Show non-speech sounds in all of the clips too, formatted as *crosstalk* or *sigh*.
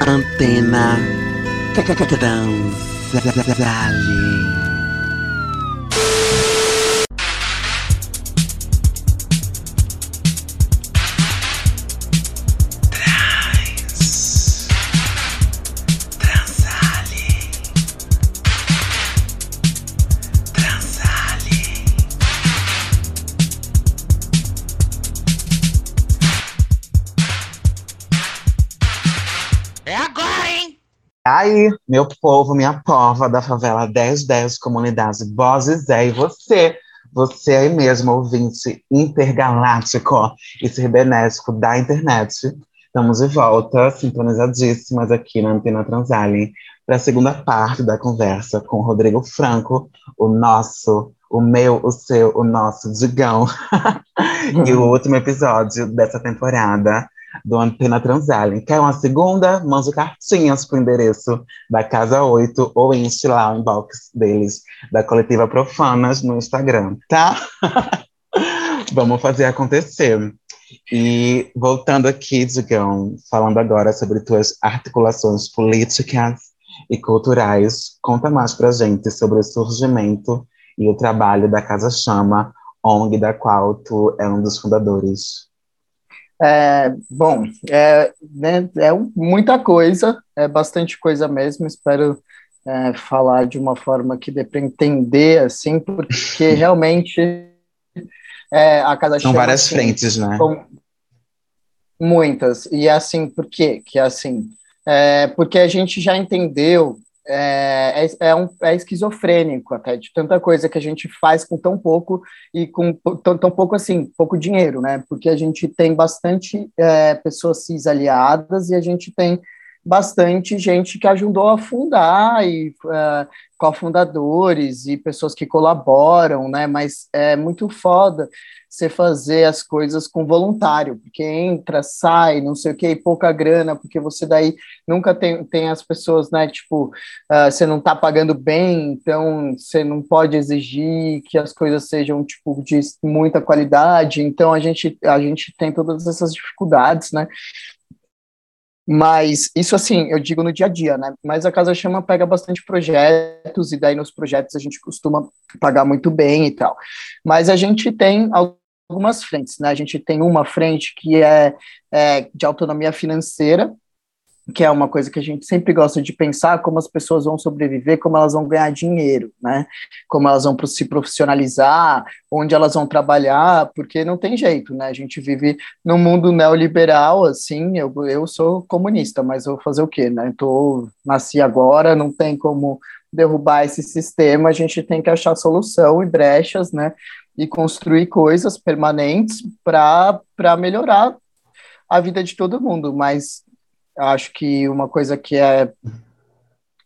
Antena Transale. Aí, meu povo, minha pova da favela 1010 Comunidade Bozes é e você, você aí mesmo, ouvinte intergaláctico e cibernético da internet. Estamos de volta, sintonizadíssimas aqui na Antena Transalien, para a segunda parte da conversa com o Rodrigo Franco, o nosso, o meu, o seu, o nosso Digão. *laughs* e o último episódio dessa temporada do Antena Transalien. Quer uma segunda? Mande cartinhas para o endereço da Casa 8 ou enche lá o inbox deles, da Coletiva Profanas, no Instagram, tá? *laughs* Vamos fazer acontecer. E voltando aqui, Digão, falando agora sobre tuas articulações políticas e culturais, conta mais pra gente sobre o surgimento e o trabalho da Casa Chama, ONG da qual tu é um dos fundadores. É, bom, é, né, é muita coisa, é bastante coisa mesmo. Espero é, falar de uma forma que dê para entender, assim, porque *laughs* realmente é, a Casa São várias assim, frentes, né? Muitas. E assim, por quê? Que assim, é, porque a gente já entendeu é, é, é, um, é esquizofrênico até, de tanta coisa que a gente faz com tão pouco e com tão, tão pouco assim, pouco dinheiro, né? Porque a gente tem bastante é, pessoas cis aliadas e a gente tem bastante gente que ajudou a fundar e uh, cofundadores e pessoas que colaboram, né? Mas é muito foda você fazer as coisas com voluntário, porque entra, sai, não sei o que, pouca grana, porque você daí nunca tem, tem as pessoas, né? Tipo, uh, você não tá pagando bem, então você não pode exigir que as coisas sejam tipo de muita qualidade. Então a gente a gente tem todas essas dificuldades, né? Mas isso, assim, eu digo no dia a dia, né? Mas a Casa Chama pega bastante projetos, e daí nos projetos a gente costuma pagar muito bem e tal. Mas a gente tem algumas frentes, né? A gente tem uma frente que é, é de autonomia financeira, que é uma coisa que a gente sempre gosta de pensar, como as pessoas vão sobreviver, como elas vão ganhar dinheiro, né? Como elas vão se profissionalizar, onde elas vão trabalhar, porque não tem jeito, né? A gente vive num mundo neoliberal, assim, eu, eu sou comunista, mas vou fazer o quê, né? Tô, nasci agora, não tem como derrubar esse sistema, a gente tem que achar solução e brechas, né? E construir coisas permanentes para melhorar a vida de todo mundo, mas acho que uma coisa que é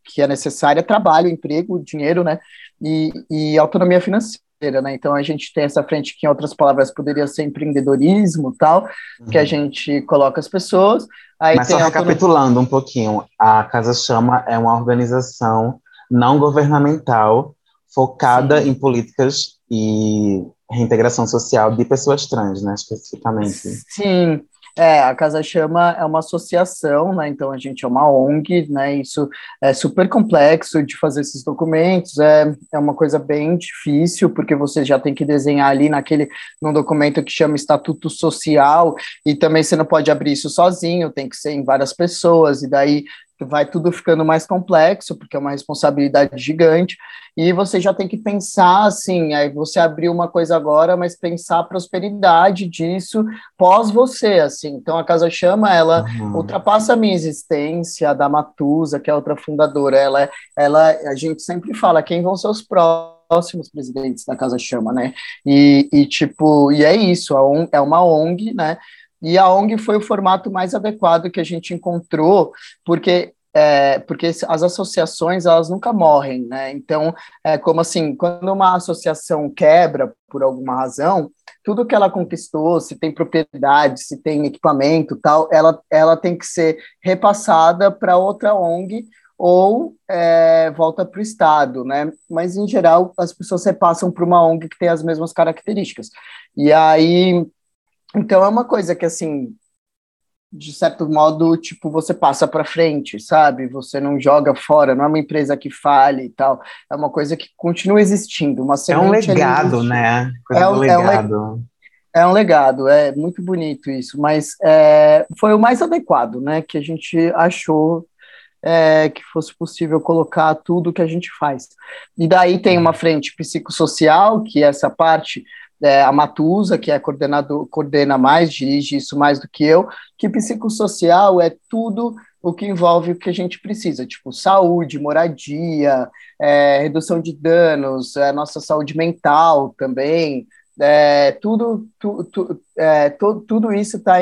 que é necessária é trabalho, emprego, dinheiro, né? E, e autonomia financeira, né? Então a gente tem essa frente que, em outras palavras, poderia ser empreendedorismo, tal, uhum. que a uhum. gente coloca as pessoas. Aí Mas só recapitulando um pouquinho, a Casa Chama é uma organização não governamental focada Sim. em políticas e reintegração social de pessoas trans, né, especificamente. Sim, é, a Casa Chama é uma associação, né? Então a gente é uma ONG, né? Isso é super complexo de fazer esses documentos, é, é uma coisa bem difícil, porque você já tem que desenhar ali naquele num documento que chama Estatuto Social, e também você não pode abrir isso sozinho, tem que ser em várias pessoas, e daí vai tudo ficando mais complexo, porque é uma responsabilidade gigante, e você já tem que pensar assim, aí você abriu uma coisa agora, mas pensar a prosperidade disso pós você, assim. Então a Casa Chama, ela uhum. ultrapassa a minha existência, a da Matusa, que é outra fundadora, ela, ela, a gente sempre fala quem vão ser os próximos presidentes da Casa Chama, né? E, e tipo, e é isso, é uma ONG, né? E a ONG foi o formato mais adequado que a gente encontrou, porque é, porque as associações elas nunca morrem, né? Então, é como assim, quando uma associação quebra por alguma razão, tudo que ela conquistou, se tem propriedade, se tem equipamento, tal, ela, ela tem que ser repassada para outra ONG ou é, volta para o Estado, né? Mas em geral as pessoas repassam para uma ONG que tem as mesmas características. E aí, então é uma coisa que assim de certo modo, tipo, você passa para frente, sabe? Você não joga fora, não é uma empresa que fale e tal, é uma coisa que continua existindo, uma É um legado, né? Coisa é um, legado. É um, é um legado, é muito bonito isso, mas é, foi o mais adequado, né? Que a gente achou é, que fosse possível colocar tudo que a gente faz. E daí tem uma frente psicossocial, que é essa parte é, a Matusa, que é coordenador, coordena mais, dirige isso mais do que eu, que psicossocial é tudo o que envolve o que a gente precisa, tipo saúde, moradia, é, redução de danos, é, nossa saúde mental também, é, tudo, tu, tu, é, to, tudo isso está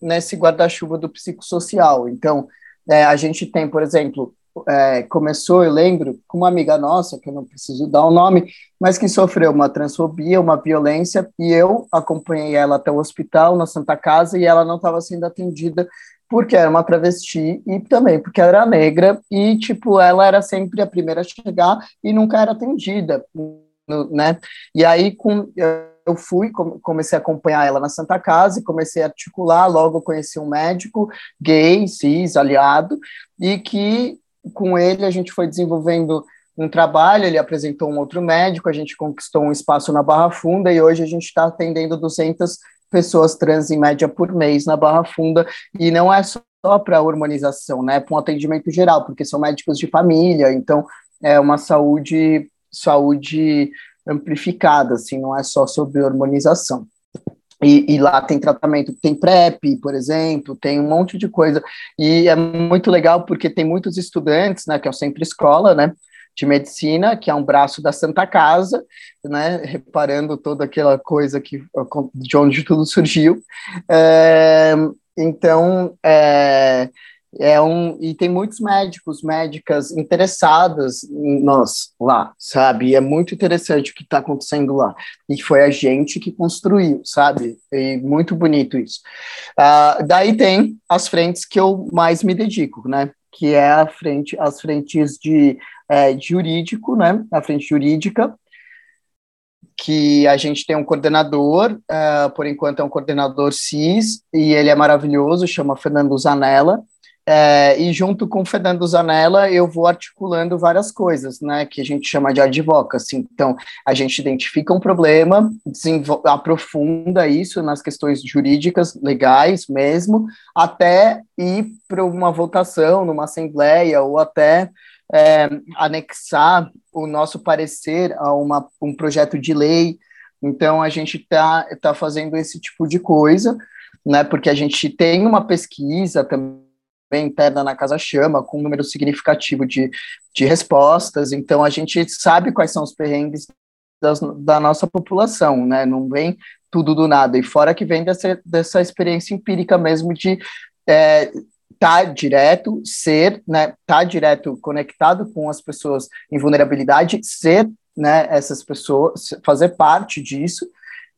nesse guarda-chuva do psicossocial. Então, é, a gente tem, por exemplo, é, começou, eu lembro, com uma amiga nossa, que eu não preciso dar o um nome, mas que sofreu uma transfobia, uma violência, e eu acompanhei ela até o hospital, na Santa Casa, e ela não estava sendo atendida porque era uma travesti e também porque era negra, e, tipo, ela era sempre a primeira a chegar e nunca era atendida, né? E aí, com eu fui, comecei a acompanhar ela na Santa Casa e comecei a articular. Logo, conheci um médico gay, cis, aliado, e que com ele a gente foi desenvolvendo um trabalho, ele apresentou um outro médico, a gente conquistou um espaço na Barra Funda e hoje a gente está atendendo 200 pessoas trans em média por mês na Barra Funda e não é só para hormonização, né, para um atendimento geral, porque são médicos de família, então é uma saúde saúde amplificada, assim, não é só sobre hormonização. E, e, lá tem tratamento, tem PrEP, por exemplo, tem um monte de coisa. E é muito legal porque tem muitos estudantes, né, que é o Sempre Escola, né, de medicina, que é um braço da Santa Casa, né, reparando toda aquela coisa que de onde tudo surgiu. É, então, é, é um e tem muitos médicos, médicas interessadas em nós lá, sabe? E é muito interessante o que está acontecendo lá. E foi a gente que construiu, sabe? E muito bonito isso. Uh, daí tem as frentes que eu mais me dedico, né? Que é a frente, as frentes de é, jurídico, né? A frente jurídica, que a gente tem um coordenador, uh, por enquanto é um coordenador CIS, e ele é maravilhoso, chama Fernando Zanella, é, e junto com o Fernando Zanella, eu vou articulando várias coisas, né, que a gente chama de advocacy. Então, a gente identifica um problema, aprofunda isso nas questões jurídicas, legais mesmo, até ir para uma votação numa assembleia ou até é, anexar o nosso parecer a uma, um projeto de lei. Então, a gente está tá fazendo esse tipo de coisa, né, porque a gente tem uma pesquisa também interna na Casa Chama, com um número significativo de, de respostas, então a gente sabe quais são os perrengues das, da nossa população, né? Não vem tudo do nada, e fora que vem dessa, dessa experiência empírica mesmo de é, tá direto, ser, né, tá direto conectado com as pessoas em vulnerabilidade, ser, né, essas pessoas, fazer parte disso,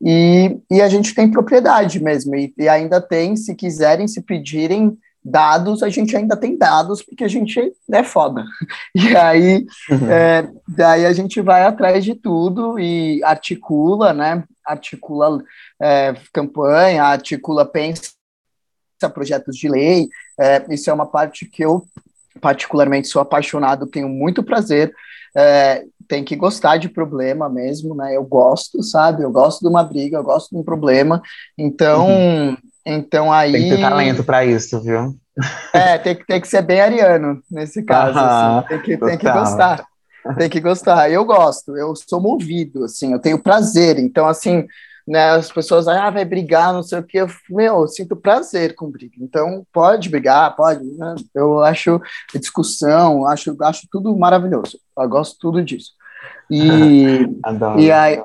e, e a gente tem propriedade mesmo, e, e ainda tem, se quiserem, se pedirem, dados, a gente ainda tem dados, porque a gente é foda. *laughs* E aí, uhum. é, daí a gente vai atrás de tudo e articula, né? Articula é, campanha, articula, pensa projetos de lei. É, isso é uma parte que eu, particularmente, sou apaixonado, tenho muito prazer. É, tem que gostar de problema mesmo, né? Eu gosto, sabe? Eu gosto de uma briga, eu gosto de um problema. Então, uhum. Então aí. Tem que ter talento para isso, viu? É, tem que, tem que ser bem ariano nesse caso. assim. tem, que, tem que gostar. Tem que gostar. Eu gosto, eu sou movido, assim, eu tenho prazer. Então, assim, né, as pessoas, ah, vai brigar, não sei o quê. Eu, meu, eu sinto prazer com briga. Então, pode brigar, pode. Né? Eu acho discussão, acho, acho tudo maravilhoso. Eu gosto tudo disso. E, *laughs* Adoro. e aí,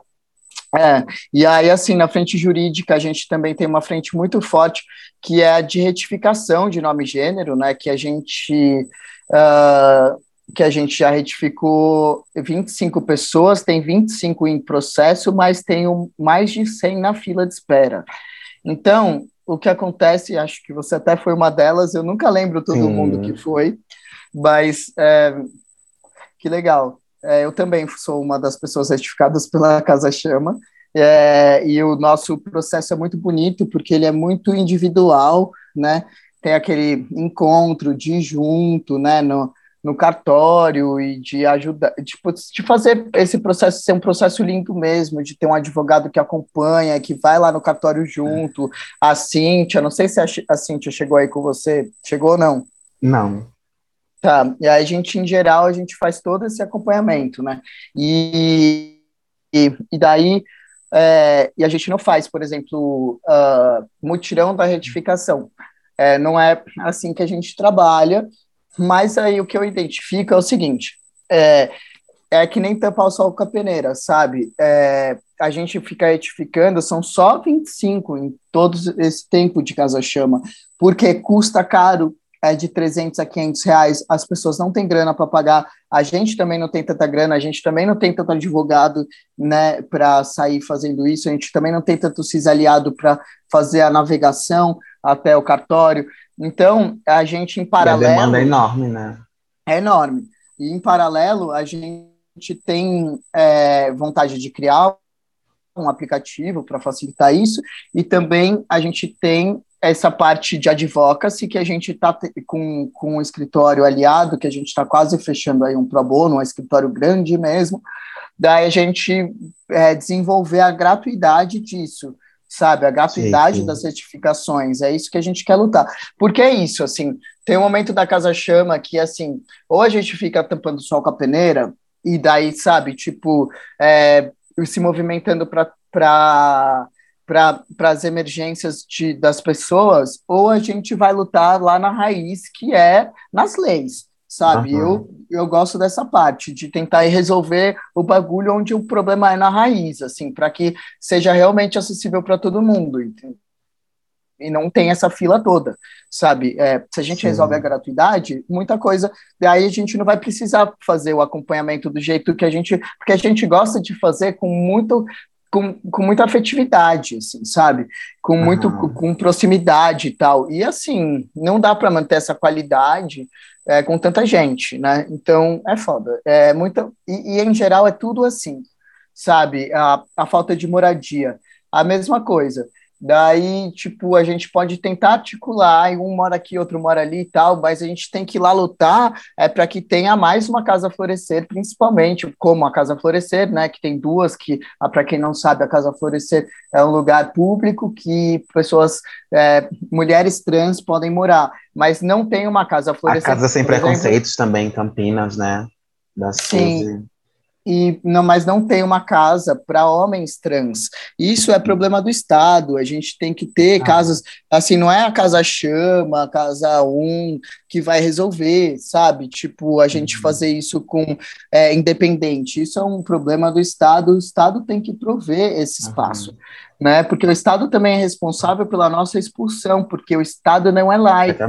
é, e aí, assim, na frente jurídica, a gente também tem uma frente muito forte, que é a de retificação de nome e gênero, né, que a gente, uh, que a gente já retificou 25 pessoas, tem 25 em processo, mas tem um, mais de 100 na fila de espera. Então, o que acontece, acho que você até foi uma delas, eu nunca lembro todo Sim. mundo que foi, mas é, que legal. É, eu também sou uma das pessoas certificadas *laughs* pela Casa Chama, é, e o nosso processo é muito bonito, porque ele é muito individual, né, tem aquele encontro de junto, né, no, no cartório e de ajudar, tipo, de fazer esse processo ser um processo lindo mesmo, de ter um advogado que acompanha, que vai lá no cartório junto, a Cíntia, não sei se a, a Cíntia chegou aí com você, chegou ou não? Não. Tá, e aí a gente, em geral, a gente faz todo esse acompanhamento, né, e, e, e daí, é, e a gente não faz, por exemplo, uh, mutirão da retificação, é, não é assim que a gente trabalha, mas aí o que eu identifico é o seguinte: é, é que nem tampar o sol com a peneira, sabe? É, a gente fica retificando, são só 25 em todo esse tempo de casa-chama, porque custa caro, é de 300 a 500 reais, as pessoas não têm grana para pagar, a gente também não tem tanta grana, a gente também não tem tanto advogado, né, para sair fazendo isso, a gente também não tem tanto CIS aliado para fazer a navegação até o cartório, então, a gente, em paralelo. E a demanda é enorme, né? É enorme. E, em paralelo, a gente tem é, vontade de criar um aplicativo para facilitar isso, e também a gente tem essa parte de advocacy que a gente está com, com um escritório aliado, que a gente está quase fechando aí um pro bono, um escritório grande mesmo, daí a gente é, desenvolver a gratuidade disso, sabe? A gratuidade sim, sim. das certificações, é isso que a gente quer lutar. Porque é isso, assim, tem um momento da Casa Chama que, assim, ou a gente fica tampando o sol com a peneira, e daí, sabe, tipo, é, se movimentando para para as emergências de, das pessoas, ou a gente vai lutar lá na raiz, que é nas leis sabe? Uhum. Eu, eu gosto dessa parte, de tentar resolver o bagulho onde o problema é na raiz, assim, para que seja realmente acessível para todo mundo, entendeu? e não tem essa fila toda, sabe? É, se a gente Sim. resolve a gratuidade, muita coisa, daí a gente não vai precisar fazer o acompanhamento do jeito que a gente, porque a gente gosta de fazer com muito com, com muita afetividade, assim, sabe? Com muito uhum. com proximidade e tal. E assim, não dá para manter essa qualidade é, com tanta gente, né? Então é foda. É muita e, e, em geral é tudo assim, sabe? A, a falta de moradia, a mesma coisa. Daí, tipo, a gente pode tentar articular, um mora aqui, outro mora ali e tal, mas a gente tem que ir lá lutar é, para que tenha mais uma Casa Florescer, principalmente como a Casa Florescer, né? Que tem duas, que, ah, para quem não sabe, a Casa Florescer é um lugar público que pessoas, é, mulheres trans podem morar, mas não tem uma Casa Florescer. A Casa Sem Preconceitos também, em Campinas, né? Das Sim e não, mas não tem uma casa para homens trans. Isso é problema do Estado. A gente tem que ter ah. casas, assim, não é a casa chama, a casa um que vai resolver, sabe? Tipo, a gente uhum. fazer isso com é, independente. Isso é um problema do Estado. O Estado tem que prover esse espaço. Né? Porque o Estado também é responsável pela nossa expulsão, porque o Estado não é laico.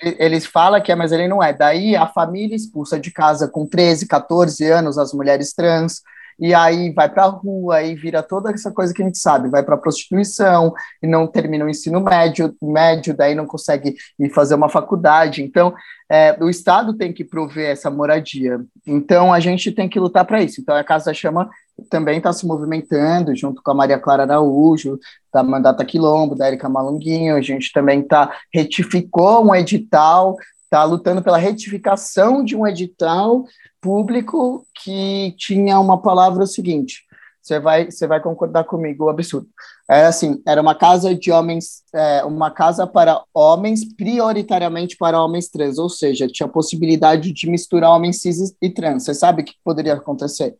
Eles falam que é, mas ele não é. Daí a família expulsa de casa com 13, 14 anos as mulheres trans, e aí vai para a rua e vira toda essa coisa que a gente sabe, vai para a prostituição e não termina o ensino médio, médio, daí não consegue ir fazer uma faculdade. Então, é, o Estado tem que prover essa moradia. Então, a gente tem que lutar para isso. Então, a Casa Chama também está se movimentando, junto com a Maria Clara Araújo, da Mandata Quilombo, da Erika Malunguinho, a gente também está, retificou um edital, está lutando pela retificação de um edital público que tinha uma palavra seguinte, você vai, você vai concordar comigo, o absurdo. Era assim, era uma casa de homens, é, uma casa para homens, prioritariamente para homens trans, ou seja, tinha possibilidade de misturar homens cis e trans. Você sabe o que poderia acontecer?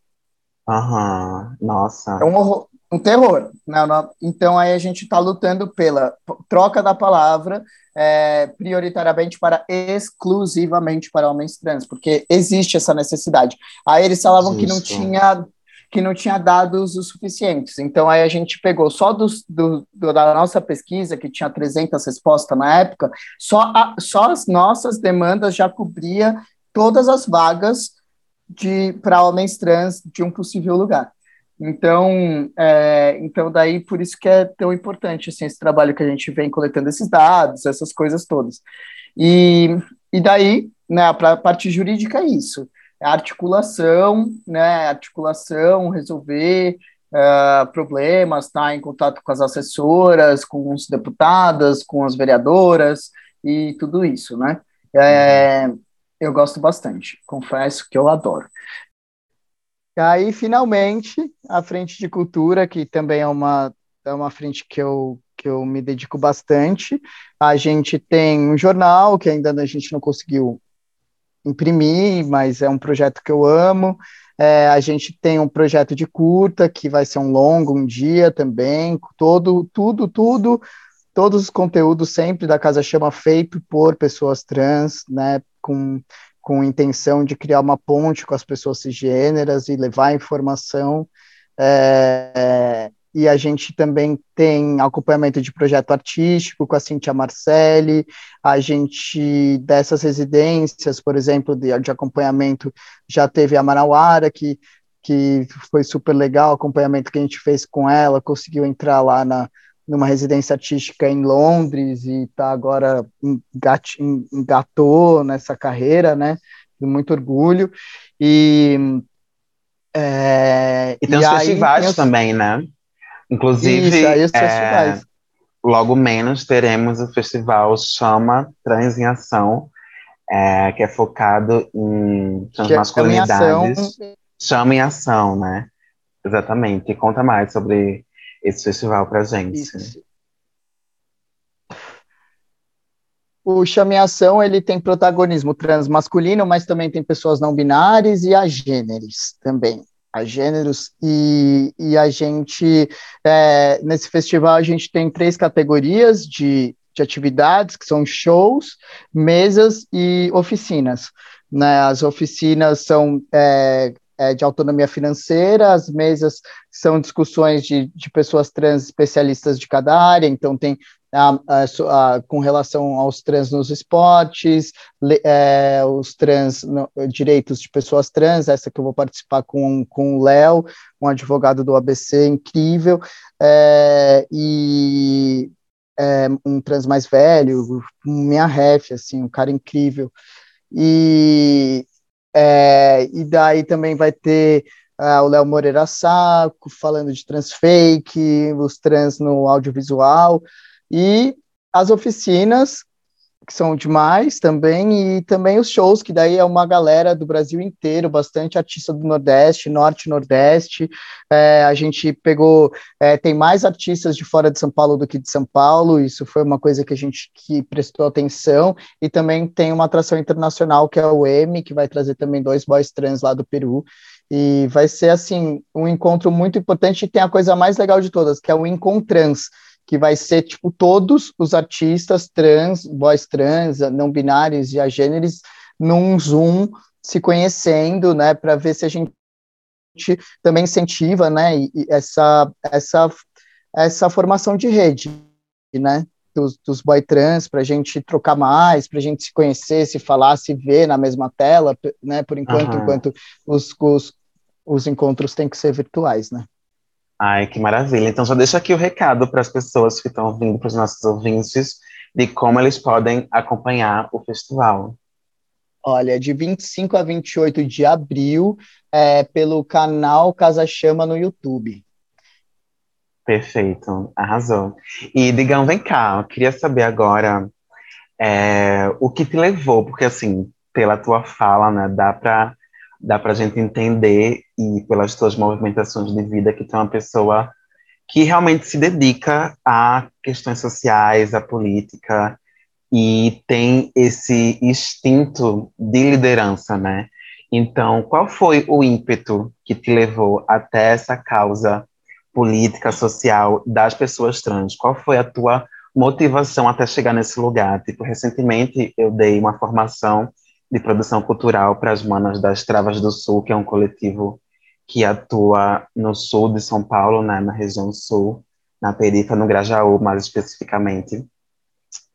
Aham, nossa. É um, horror, um terror. Né? então aí a gente está lutando pela troca da palavra é, prioritariamente para exclusivamente para homens trans, porque existe essa necessidade. Aí eles falavam Isso. que não tinha que não tinha dados o suficientes. Então aí a gente pegou só dos, do, do, da nossa pesquisa, que tinha 300 respostas na época, só, a, só as nossas demandas já cobria todas as vagas de para homens trans de um possível lugar. Então, é, então daí por isso que é tão importante assim esse trabalho que a gente vem coletando esses dados, essas coisas todas. E, e daí, né, para a parte jurídica é isso, é articulação, né, articulação, resolver uh, problemas, está em contato com as assessoras, com os deputadas, com as vereadoras e tudo isso, né? É, eu gosto bastante, confesso que eu adoro. E aí, finalmente, a frente de cultura, que também é uma, é uma frente que eu, que eu me dedico bastante. A gente tem um jornal que ainda a gente não conseguiu imprimir, mas é um projeto que eu amo. É, a gente tem um projeto de curta que vai ser um longo um dia também, todo, tudo, tudo, todos os conteúdos sempre da Casa Chama feito por pessoas trans, né, com, com intenção de criar uma ponte com as pessoas cisgêneras e levar informação. É, e a gente também tem acompanhamento de projeto artístico com a Cintia Marcelli, a gente, dessas residências, por exemplo, de, de acompanhamento, já teve a Manauara, que, que foi super legal, acompanhamento que a gente fez com ela, conseguiu entrar lá na, numa residência artística em Londres e está agora engat, engatou nessa carreira, né, muito orgulho, e... É, e tem e os festivais tem os... também, né? Inclusive, Isso, é, logo menos teremos o festival Chama Trans em Ação, é, que é focado em transmasculinidades. Chama em Ação, né? Exatamente. E conta mais sobre esse festival pra gente. Isso. O Chame Ação, ele tem protagonismo transmasculino, mas também tem pessoas não binárias e agêneres também a gêneros e, e a gente é, nesse festival a gente tem três categorias de, de atividades que são shows, mesas e oficinas. Né? As oficinas são é, é, de autonomia financeira, as mesas são discussões de, de pessoas trans especialistas de cada área, então tem a, a, a, com relação aos trans nos esportes, le, é, os trans, no, direitos de pessoas trans, essa que eu vou participar com, com o Léo, um advogado do ABC incrível, é, e é, um trans mais velho, minha ref, assim, um cara incrível, e, é, e daí também vai ter uh, o Léo Moreira Saco, falando de transfake, os trans no audiovisual, e as oficinas, que são demais também, e também os shows, que daí é uma galera do Brasil inteiro, bastante artista do Nordeste, Norte Nordeste. É, a gente pegou, é, tem mais artistas de fora de São Paulo do que de São Paulo, isso foi uma coisa que a gente que prestou atenção, e também tem uma atração internacional que é o M, que vai trazer também dois boys trans lá do Peru. E vai ser assim um encontro muito importante e tem a coisa mais legal de todas, que é o Encontrans que vai ser tipo todos os artistas trans, boys trans, não binários e agêneres num Zoom se conhecendo, né, para ver se a gente também incentiva, né, essa essa essa formação de rede, né, dos, dos boy trans para a gente trocar mais, para a gente se conhecer, se falar, se ver na mesma tela, né, por enquanto, uhum. enquanto os, os os encontros têm que ser virtuais, né? Ai, que maravilha. Então, só deixa aqui o recado para as pessoas que estão ouvindo, para os nossos ouvintes, de como eles podem acompanhar o festival. Olha, de 25 a 28 de abril, é, pelo canal Casa Chama no YouTube. Perfeito, arrasou. E, Digão, vem cá, eu queria saber agora é, o que te levou, porque, assim, pela tua fala, né, dá para dá para a gente entender e pelas tuas movimentações de vida que tu é uma pessoa que realmente se dedica a questões sociais, à política e tem esse instinto de liderança, né? Então, qual foi o ímpeto que te levou até essa causa política, social das pessoas trans? Qual foi a tua motivação até chegar nesse lugar? Tipo, recentemente eu dei uma formação de produção cultural para as Manas das Travas do Sul, que é um coletivo que atua no sul de São Paulo, né, na região sul, na periferia, no Grajaú, mais especificamente.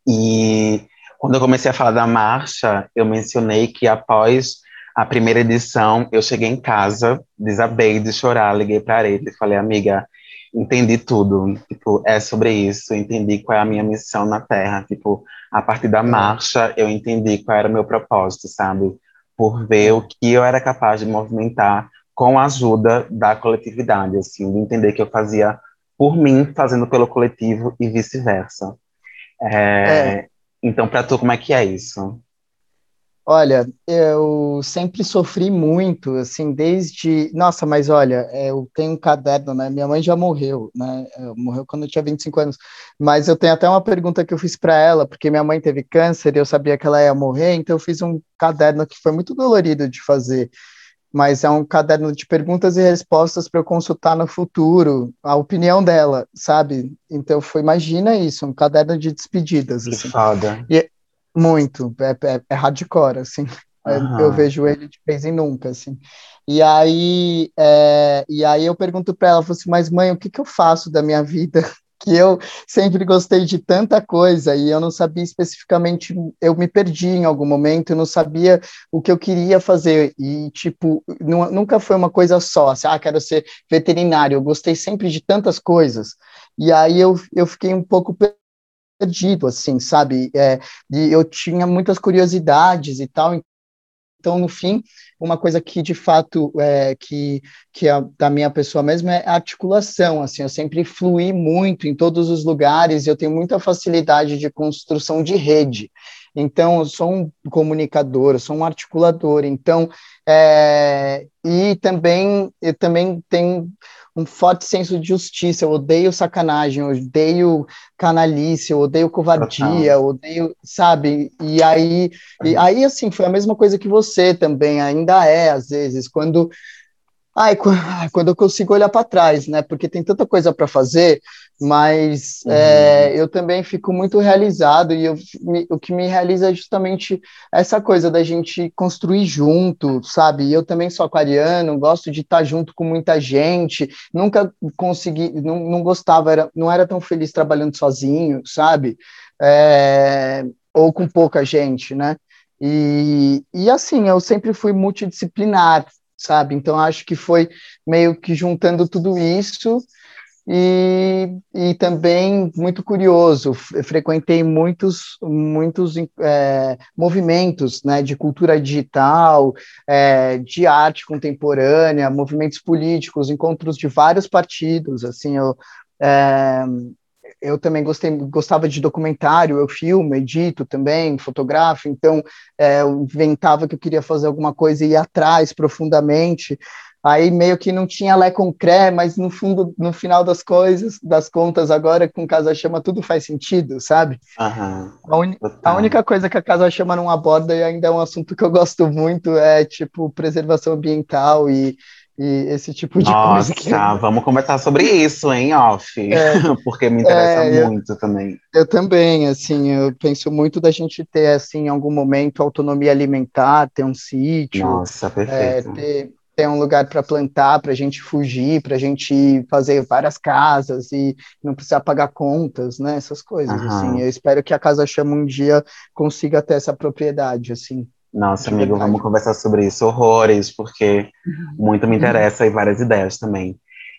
E quando eu comecei a falar da marcha, eu mencionei que após a primeira edição, eu cheguei em casa, desabei de chorar, liguei para a e falei, amiga, entendi tudo, tipo, é sobre isso, entendi qual é a minha missão na Terra, tipo, a partir da marcha eu entendi qual era o meu propósito, sabe? Por ver o que eu era capaz de movimentar com a ajuda da coletividade, assim, de entender que eu fazia por mim, fazendo pelo coletivo e vice-versa. É, é. Então, para tu, como é que é isso? Olha, eu sempre sofri muito, assim, desde. Nossa, mas olha, é, eu tenho um caderno, né? Minha mãe já morreu, né? Morreu quando eu tinha 25 anos. Mas eu tenho até uma pergunta que eu fiz para ela, porque minha mãe teve câncer e eu sabia que ela ia morrer, então eu fiz um caderno que foi muito dolorido de fazer. Mas é um caderno de perguntas e respostas para eu consultar no futuro, a opinião dela, sabe? Então foi, imagina isso, um caderno de despedidas. Que assim. foda. E, muito, é, é, é hardcore, assim. Uhum. Eu vejo ele de vez em nunca, assim. E aí, é, e aí eu pergunto para ela, assim, mas mãe, o que, que eu faço da minha vida? *laughs* Que eu sempre gostei de tanta coisa e eu não sabia especificamente, eu me perdi em algum momento, eu não sabia o que eu queria fazer e, tipo, nunca foi uma coisa só, assim, ah, quero ser veterinário, eu gostei sempre de tantas coisas. E aí eu, eu fiquei um pouco perdido, assim, sabe? É, e eu tinha muitas curiosidades e tal. Então, no fim, uma coisa que de fato é, que, que é da minha pessoa mesmo é articulação. Assim, eu sempre fluí muito em todos os lugares. Eu tenho muita facilidade de construção de rede. Então, eu sou um comunicador, eu sou um articulador. Então, é, e também eu também tenho um forte senso de justiça. Eu odeio sacanagem, eu odeio canalice, eu odeio covardia, eu odeio, sabe? E aí, e aí, assim, foi a mesma coisa que você também, ainda é, às vezes, quando. Ai, quando eu consigo olhar para trás, né? Porque tem tanta coisa para fazer, mas uhum. é, eu também fico muito realizado e eu, me, o que me realiza é justamente essa coisa da gente construir junto, sabe? Eu também sou aquariano, gosto de estar junto com muita gente, nunca consegui, não, não gostava, era, não era tão feliz trabalhando sozinho, sabe? É, ou com pouca gente, né? E, e assim, eu sempre fui multidisciplinar, sabe? Então acho que foi meio que juntando tudo isso e, e também muito curioso, frequentei muitos, muitos é, movimentos né, de cultura digital, é, de arte contemporânea, movimentos políticos, encontros de vários partidos, assim, eu, é, eu também gostei, gostava de documentário, eu filmo, edito também, fotografo, então é, eu inventava que eu queria fazer alguma coisa e ir atrás profundamente, Aí meio que não tinha Lé com Cré, mas no fundo, no final das coisas, das contas, agora com Casa Chama tudo faz sentido, sabe? Uhum. A, un... a, única coisa que a Casa Chama não aborda, e ainda é um assunto que eu gosto muito, é tipo preservação ambiental e, e esse tipo de Nossa, coisa. Que... vamos conversar sobre isso, hein, off? É, *laughs* porque me interessa é, muito eu, também. Eu também, assim, eu penso muito da gente ter, assim, em algum momento, autonomia alimentar, ter um sítio. Nossa, perfeito. É, ter ter um lugar para plantar, para a gente fugir, para a gente fazer várias casas e não precisar pagar contas, né? Essas coisas, uhum. assim. Eu espero que a Casa Chama um dia consiga ter essa propriedade, assim. Nossa, amigo, verdade. vamos conversar sobre isso, horrores, porque uhum. muito me interessa uhum. e várias ideias também.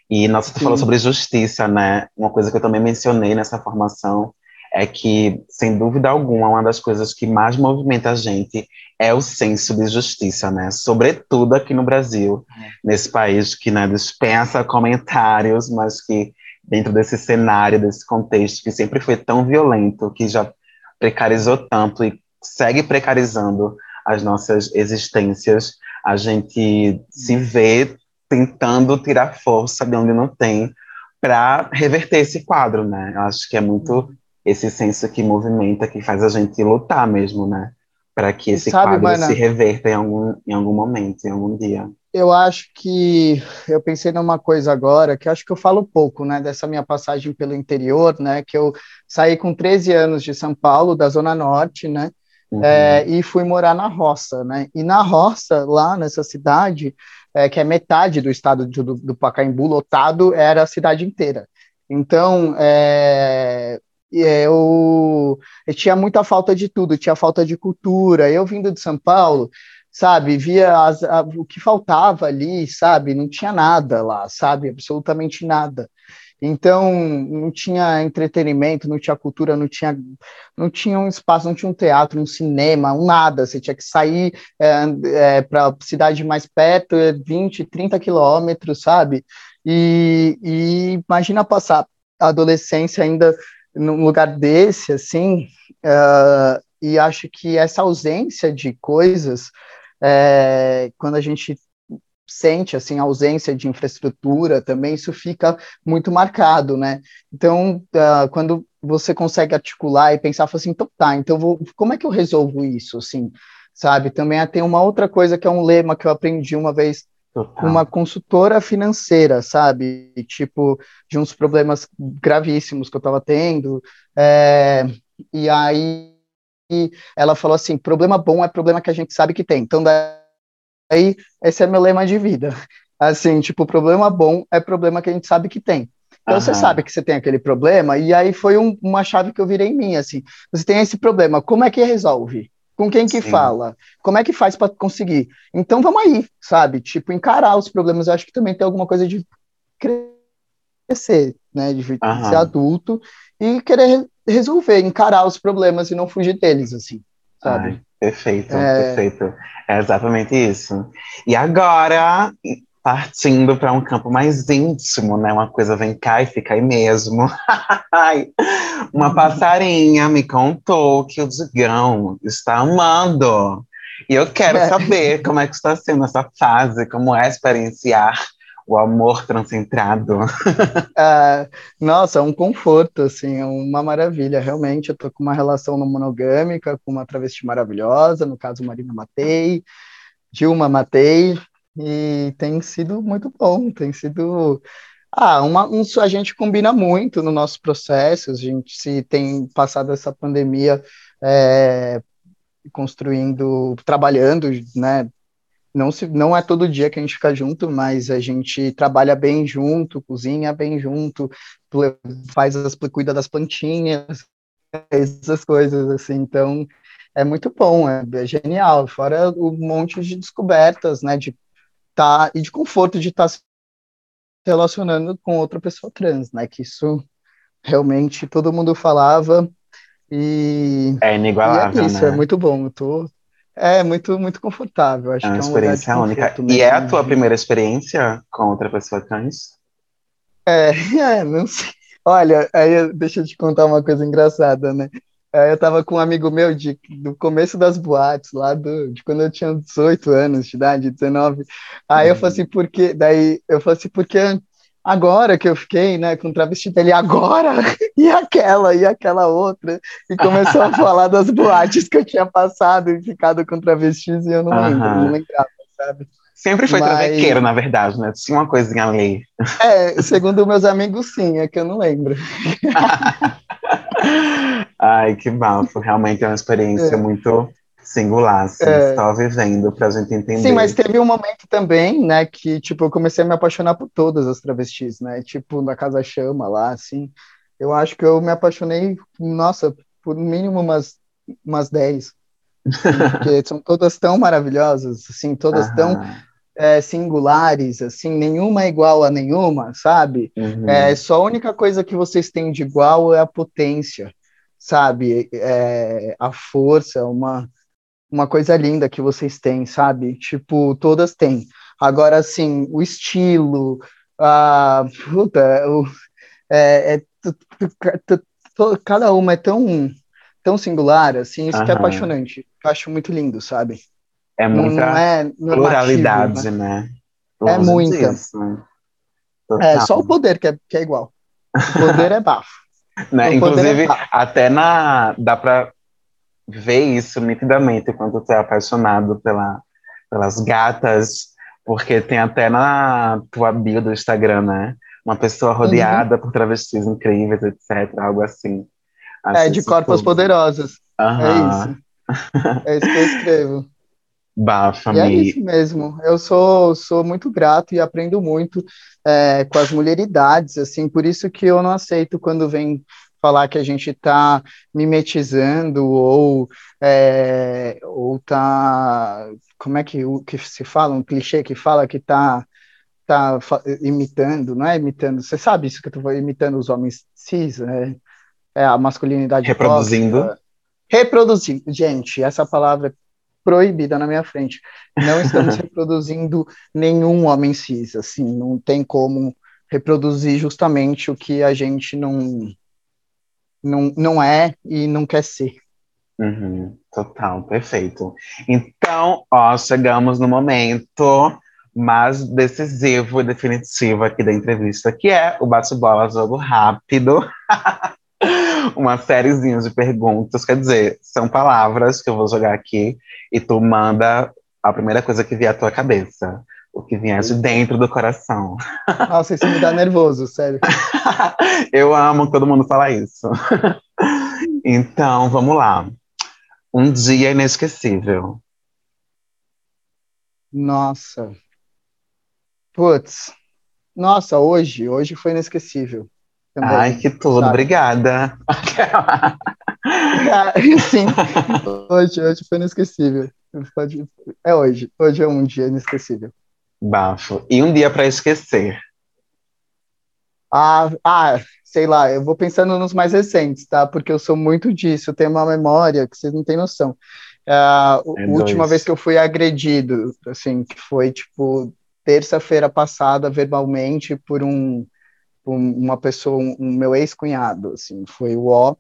E, nossa, tu Sim. falou sobre justiça, né? Uma coisa que eu também mencionei nessa formação é que, sem dúvida alguma, uma das coisas que mais movimenta a gente é o senso de justiça, né? Sobretudo aqui no Brasil, é. nesse país que né, dispensa comentários, mas que dentro desse cenário, desse contexto que sempre foi tão violento, que já precarizou tanto e segue precarizando as nossas existências, a gente se vê tentando tirar força de onde não tem para reverter esse quadro, né? Eu acho que é muito esse senso que movimenta, que faz a gente lutar mesmo, né? Para que esse sabe, quadro se reverta em algum, em algum momento, em algum dia. Eu acho que eu pensei numa coisa agora, que acho que eu falo pouco, né, dessa minha passagem pelo interior, né, que eu saí com 13 anos de São Paulo, da Zona Norte, né, uhum. é, e fui morar na roça, né, e na roça, lá nessa cidade, é, que é metade do estado do, do Pacaembu, lotado, era a cidade inteira. Então, é, eu, eu tinha muita falta de tudo, tinha falta de cultura. Eu vindo de São Paulo, sabe, via as, a, o que faltava ali, sabe, não tinha nada lá, sabe, absolutamente nada. Então, não tinha entretenimento, não tinha cultura, não tinha, não tinha um espaço, não tinha um teatro, um cinema, um nada. Você tinha que sair é, é, para a cidade mais perto, 20, 30 quilômetros, sabe? E, e, imagina passar a adolescência ainda num lugar desse, assim, uh, e acho que essa ausência de coisas, é, quando a gente sente assim a ausência de infraestrutura também isso fica muito marcado né? Então uh, quando você consegue articular e pensar assim então tá então vou, como é que eu resolvo isso assim? Sabe também tem uma outra coisa que é um lema que eu aprendi uma vez com uma consultora financeira sabe tipo de uns problemas gravíssimos que eu estava tendo é, e aí ela falou assim problema bom é problema que a gente sabe que tem então daí aí esse é meu lema de vida. *laughs* Assim, tipo, problema bom é problema que a gente sabe que tem. Então você sabe que você tem aquele problema, e aí foi um, uma chave que eu virei em mim, assim. Você tem esse problema, como é que resolve? Com quem que Sim. fala? Como é que faz para conseguir? Então vamos aí, sabe? Tipo, encarar os problemas. Eu acho que também tem alguma coisa de crescer, né? De ser adulto e querer resolver, encarar os problemas e não fugir deles, assim, sabe? Ai. Perfeito, é... perfeito. É exatamente isso. E agora, partindo para um campo mais íntimo, né? Uma coisa vem cá e fica aí mesmo. *laughs* Uma passarinha me contou que o Digão está amando. E eu quero é. saber como é que está sendo essa fase, como é experienciar o amor transcentrado. Uh, *laughs* nossa, é um conforto, assim, é uma maravilha. Realmente, eu tô com uma relação não monogâmica com uma travesti maravilhosa, no caso, Marina Matei, Dilma Matei, e tem sido muito bom, tem sido... Ah, uma, um, a gente combina muito no nosso processo, a gente se tem passado essa pandemia é, construindo, trabalhando, né, não, se, não é todo dia que a gente fica junto, mas a gente trabalha bem junto, cozinha bem junto, faz as, cuida das plantinhas, essas coisas, assim, então é muito bom, é, é genial, fora o monte de descobertas, né, de tá, e de conforto de estar tá se relacionando com outra pessoa trans, né, que isso realmente todo mundo falava, e... É inigualável, e é isso, né? é muito bom, eu tô é muito, muito confortável. Acho é uma que é experiência única. E é a tua primeira experiência com outra pessoa trans? É, *laughs* é, não sei. Olha, aí deixa eu te contar uma coisa engraçada, né? Aí eu tava com um amigo meu de, do começo das boates, lá do, de quando eu tinha 18 anos de idade, 19. Aí uhum. eu falei assim, por quê? Daí eu falei assim, porque agora que eu fiquei, né, com travesti dele, agora, *laughs* e aquela, e aquela outra, e começou a falar das boates que eu tinha passado e ficado com travestis e eu não lembro, não lembrava, sabe? Sempre foi Mas... travequeiro, na verdade, né? Tinha uma coisinha ali. É, segundo meus amigos, sim, é que eu não lembro. *laughs* Ai, que bafo. Realmente é uma experiência é. muito singular, assim, é... só vivendo pra gente entender. Sim, mas teve um momento também, né, que, tipo, eu comecei a me apaixonar por todas as travestis, né, tipo, na Casa Chama lá, assim, eu acho que eu me apaixonei, nossa, por no mínimo umas, umas 10, *laughs* porque são todas tão maravilhosas, assim, todas tão é, singulares, assim, nenhuma é igual a nenhuma, sabe? Uhum. É, só a única coisa que vocês têm de igual é a potência, sabe? É, a força, uma uma coisa linda que vocês têm, sabe? Tipo, todas têm. Agora, assim, o estilo, a. Puta, o, é, é cada uma é tão, tão singular, assim, isso que é apaixonante. Eu acho muito lindo, sabe? É muita não é pluralidade, né? né? É muita. Disso, né? É, só o poder que é, que é igual. O poder é bafo. *laughs* Né? Inclusive, é até na. dá para vê isso nitidamente quando tu é apaixonado pela, pelas gatas, porque tem até na tua bio do Instagram, né? Uma pessoa uhum. rodeada uhum. por travestis incríveis, etc. Algo assim. Acho é, de corpos tudo. poderosos. Uhum. É isso. É isso que eu escrevo. *laughs* Bafa, e é isso mesmo. Eu sou, sou muito grato e aprendo muito é, com as mulheridades, assim, por isso que eu não aceito quando vem falar que a gente está mimetizando ou é, ou tá como é que o que se fala? Um clichê que fala que está tá imitando, não é imitando, você sabe isso que eu tô imitando os homens cis, é, é a masculinidade reproduzindo. Reproduzindo, gente, essa palavra proibida na minha frente. Não estamos *laughs* reproduzindo nenhum homem cis, assim, não tem como reproduzir justamente o que a gente não não, não é e não quer ser. Uhum, total, perfeito. Então, ó, chegamos no momento mais decisivo e definitivo aqui da entrevista, que é o bate-bola jogo rápido. *laughs* Uma sériezinha de perguntas, quer dizer, são palavras que eu vou jogar aqui e tu manda a primeira coisa que vier à tua cabeça. O que vier de dentro do coração. *laughs* Nossa, isso me dá nervoso, sério. *laughs* eu amo todo mundo falar isso. *laughs* então, vamos lá. Um dia inesquecível. Nossa. Putz. Nossa, hoje, hoje foi inesquecível. Também, Ai, que tudo, sabe? obrigada. *laughs* Sim, hoje, hoje foi inesquecível. É hoje, hoje é um dia inesquecível. Bafo. E um dia para esquecer? Ah, ah, sei lá, eu vou pensando nos mais recentes, tá? Porque eu sou muito disso, eu tenho uma memória que vocês não têm noção. Uh, a é última dois. vez que eu fui agredido, assim, que foi tipo terça-feira passada, verbalmente, por um uma pessoa, um, um meu ex-cunhado, assim, foi o ó,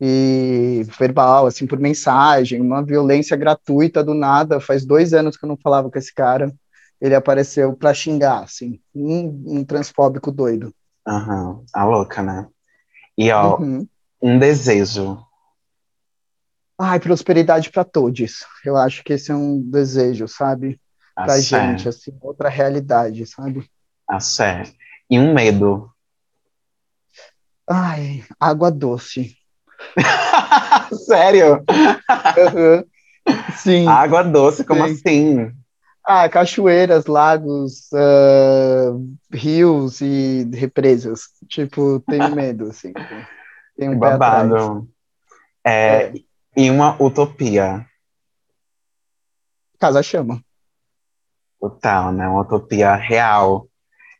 e verbal, assim, por mensagem, uma violência gratuita do nada. Faz dois anos que eu não falava com esse cara. Ele apareceu para xingar, assim, um, um transfóbico doido. Aham, uhum. a louca, né? E ó, uhum. um desejo. Ai, prosperidade para todos. Eu acho que esse é um desejo, sabe? Pra gente, assim, outra realidade, sabe? A sé. E um medo. Ai, água doce. *laughs* Sério? Uhum. *laughs* Sim. Água doce, como Sim. assim? Ah, cachoeiras, lagos, uh, rios e represas. Tipo, tenho medo, assim. Tenho um Babado. É, é. E uma utopia. Casa Chama. Total, né? Uma utopia real.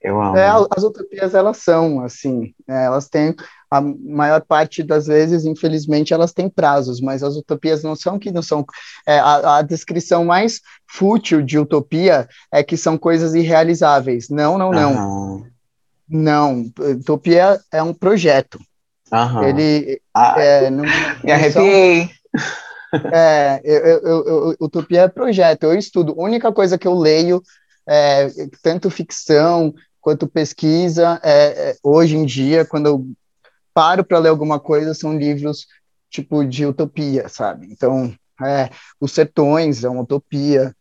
Eu amo. É, as utopias, elas são, assim, né? elas têm, a maior parte das vezes, infelizmente, elas têm prazos, mas as utopias não são que não são. É, a, a, descrição mais fútil de utopia é que são coisas irrealizáveis. Não, não, não. Uhum. Não, utopia é um projeto. Uhum. Ele. é, não, *laughs* Me arrepiei. é, eu, eu, eu, utopia é projeto. Eu estudo. A única coisa que eu leio é, tanto ficção quanto pesquisa, é, é, hoje em dia, quando eu paro para ler alguma coisa, são livros tipo de utopia, sabe? Então, é, Os Sertões é uma utopia.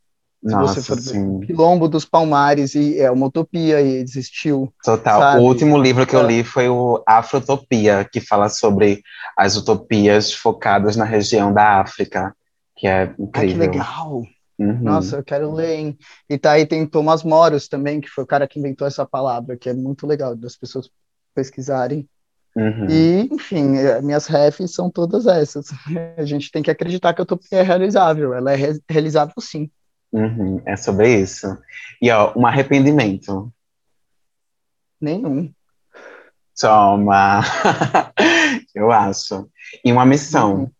Nossa, Se você for Quilombo dos Palmares e é uma utopia e existiu. Total. Sabe? O último livro que eu é. li foi o Afrotopia, que fala sobre as utopias focadas na região da África, que é incrível. Ai, que legal! Uhum. Nossa, eu quero ler, hein? E tá aí tem Thomas Moros também, que foi o cara que inventou essa palavra, que é muito legal das pessoas pesquisarem. Uhum. E, enfim, é, minhas refs são todas essas. *laughs* A gente tem que acreditar que a utopia é realizável, ela é re realizável sim. Uhum. É sobre isso. E, ó, um arrependimento. Nenhum. Toma! *laughs* eu acho. E uma missão. Uhum.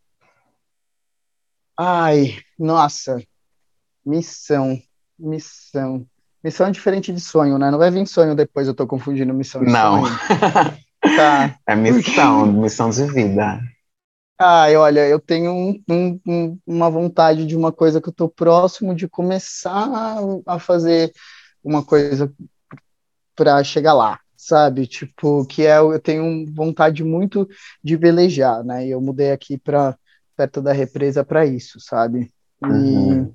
Ai, nossa, Missão. Missão. Missão é diferente de sonho, né? Não vai vir sonho depois, eu tô confundindo missão e Não. *laughs* tá. É missão, missão de vida. Ai, olha, eu tenho um, um, uma vontade de uma coisa que eu tô próximo de começar a fazer uma coisa para chegar lá, sabe? Tipo, que é eu tenho vontade muito de velejar, né? E eu mudei aqui para perto da represa para isso, sabe? E uhum.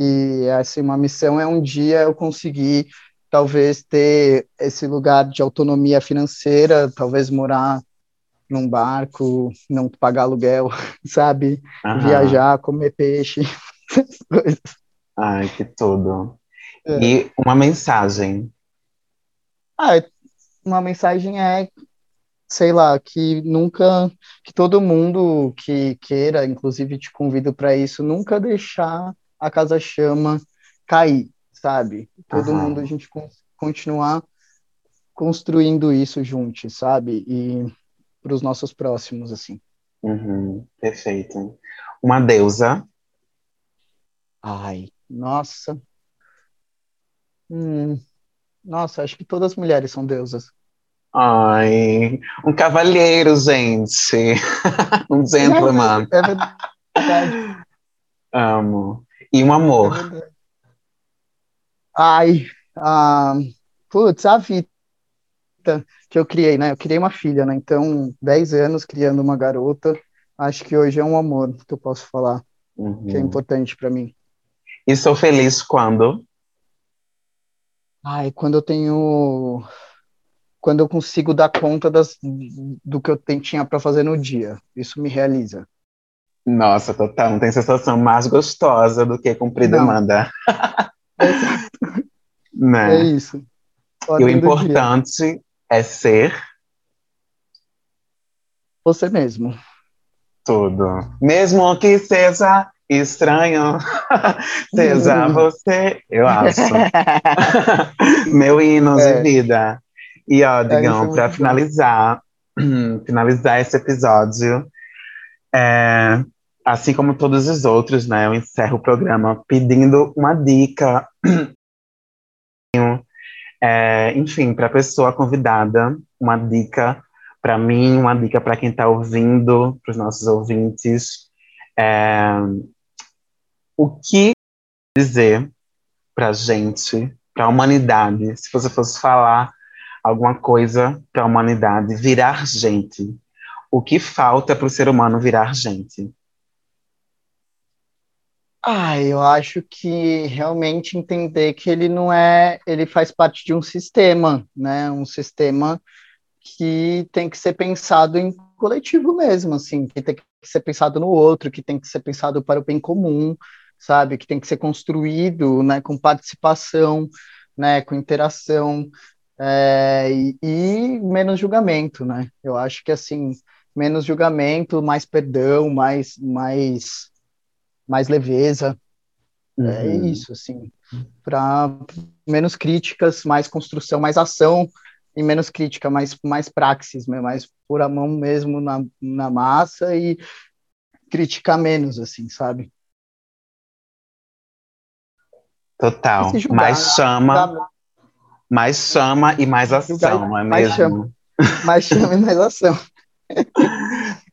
E assim, uma missão é um dia eu conseguir talvez ter esse lugar de autonomia financeira, talvez morar num barco, não pagar aluguel, *laughs* sabe? Aham. Viajar, comer peixe, *laughs* essas coisas. Ai, que tudo. É. E uma mensagem. Ah, uma mensagem é, sei lá, que nunca, que todo mundo que queira, inclusive te convido para isso, nunca deixar a casa chama cair, sabe? Todo uhum. mundo a gente continuar construindo isso juntos, sabe? E para os nossos próximos, assim. Uhum, perfeito. Uma deusa. Ai, nossa. Hum, nossa, acho que todas as mulheres são deusas. Ai, um cavalheiro, gente. *laughs* um gentleman. É verdade. Amo. E um amor. É Ai, ah, putz, a Vita que eu criei, né? Eu criei uma filha, né? Então, 10 anos criando uma garota, acho que hoje é um amor que eu posso falar, Uhum. que é importante para mim. E sou feliz quando? Ai, quando eu tenho. Quando eu consigo dar conta das, do que eu tinha para fazer no dia. Isso me realiza. Nossa, total. Não tem sensação mais gostosa do que cumprir Não. demanda, *laughs* É né? isso. E o do dia. importante é ser Você mesmo. tudo. Mesmo que seja estranho, *laughs* seja você, eu acho. *laughs* Meu hino É. de vida. E ó, isso é muito para finalizar, *clears throat* finalizar esse episódio, é, assim como todos os outros, né, eu encerro o programa pedindo uma dica, *clears throat* é, enfim, para a pessoa convidada, uma dica para mim, uma dica para quem está ouvindo, para os nossos ouvintes, é, o que dizer para a gente, para a humanidade, se você fosse falar alguma coisa para a humanidade, virar gente, o que falta para o ser humano virar gente? Ah, eu acho que realmente entender que ele não é, ele faz parte de um sistema, né? Um sistema que tem que ser pensado em coletivo mesmo, assim, que tem que ser pensado no outro, que tem que ser pensado para o bem comum, sabe? Que tem que ser construído, né? Com participação, né? Com interação é, e, e menos julgamento, né? Eu acho que assim menos julgamento, mais perdão, mais mais mais leveza. É Uhum. isso, assim, para menos críticas, mais construção, mais ação e menos crítica, mais, mais praxis, né, mais pôr a mão mesmo na, na massa e criticar menos, assim, sabe? Total. Julgar, mais chama, Dá- mais chama e mais ação, Julgar, não é mais mesmo? Mais chama e mais ação. *laughs*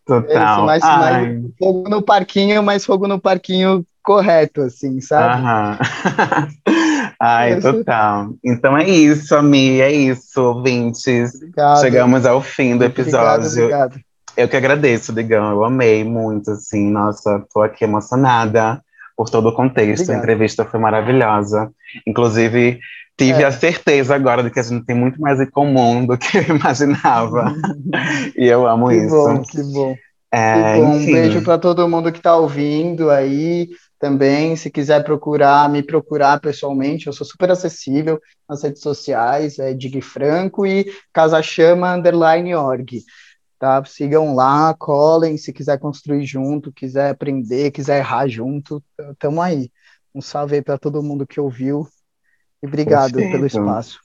Total. *laughs* É isso, mais- Ai, Fogo no parquinho, mas fogo no parquinho correto, assim, sabe? aham. *laughs* Ai, Isso. total. Então é isso, Ami, é isso, ouvintes. Obrigado. Chegamos ao fim do episódio. Obrigado, obrigado. Eu que agradeço, Digão. Eu amei muito, assim. Nossa, tô aqui emocionada por todo o contexto. A Obrigado. entrevista foi maravilhosa. Inclusive, tive É. a certeza agora de que a gente tem muito mais em comum do que eu *laughs* imaginava. e eu amo Que isso. bom, que bom. É, Que bom, um beijo para todo mundo que está ouvindo aí também. Se quiser procurar, me procurar pessoalmente, eu sou super acessível nas redes sociais, é Dig Franco e Casachama Underline Org. Tá? Sigam lá, colhem, se quiser construir junto, quiser aprender, quiser errar junto, tamo aí. Um salve aí para todo mundo que ouviu e obrigado pelo Perfeito. espaço.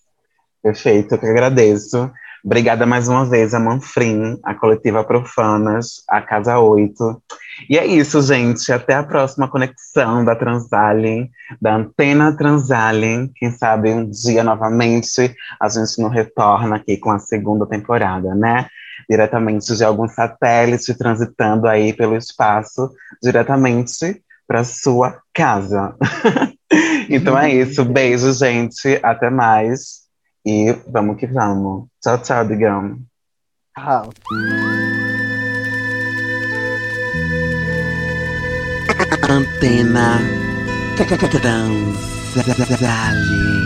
perfeito, eu que agradeço. Obrigada mais uma vez a Manfrim, a Coletiva Profanas, a Casa 8. E é isso, gente. Até a próxima conexão da Transalien, da Antena Transalien. Quem sabe um dia novamente a gente não retorna aqui com a segunda temporada, né? Diretamente de algum satélite transitando aí pelo espaço, diretamente para sua casa. *laughs* então é isso. Beijo, gente. Até mais. E vamos que vamos. Tchau, tchau, Digão. Ah, Antena Transale.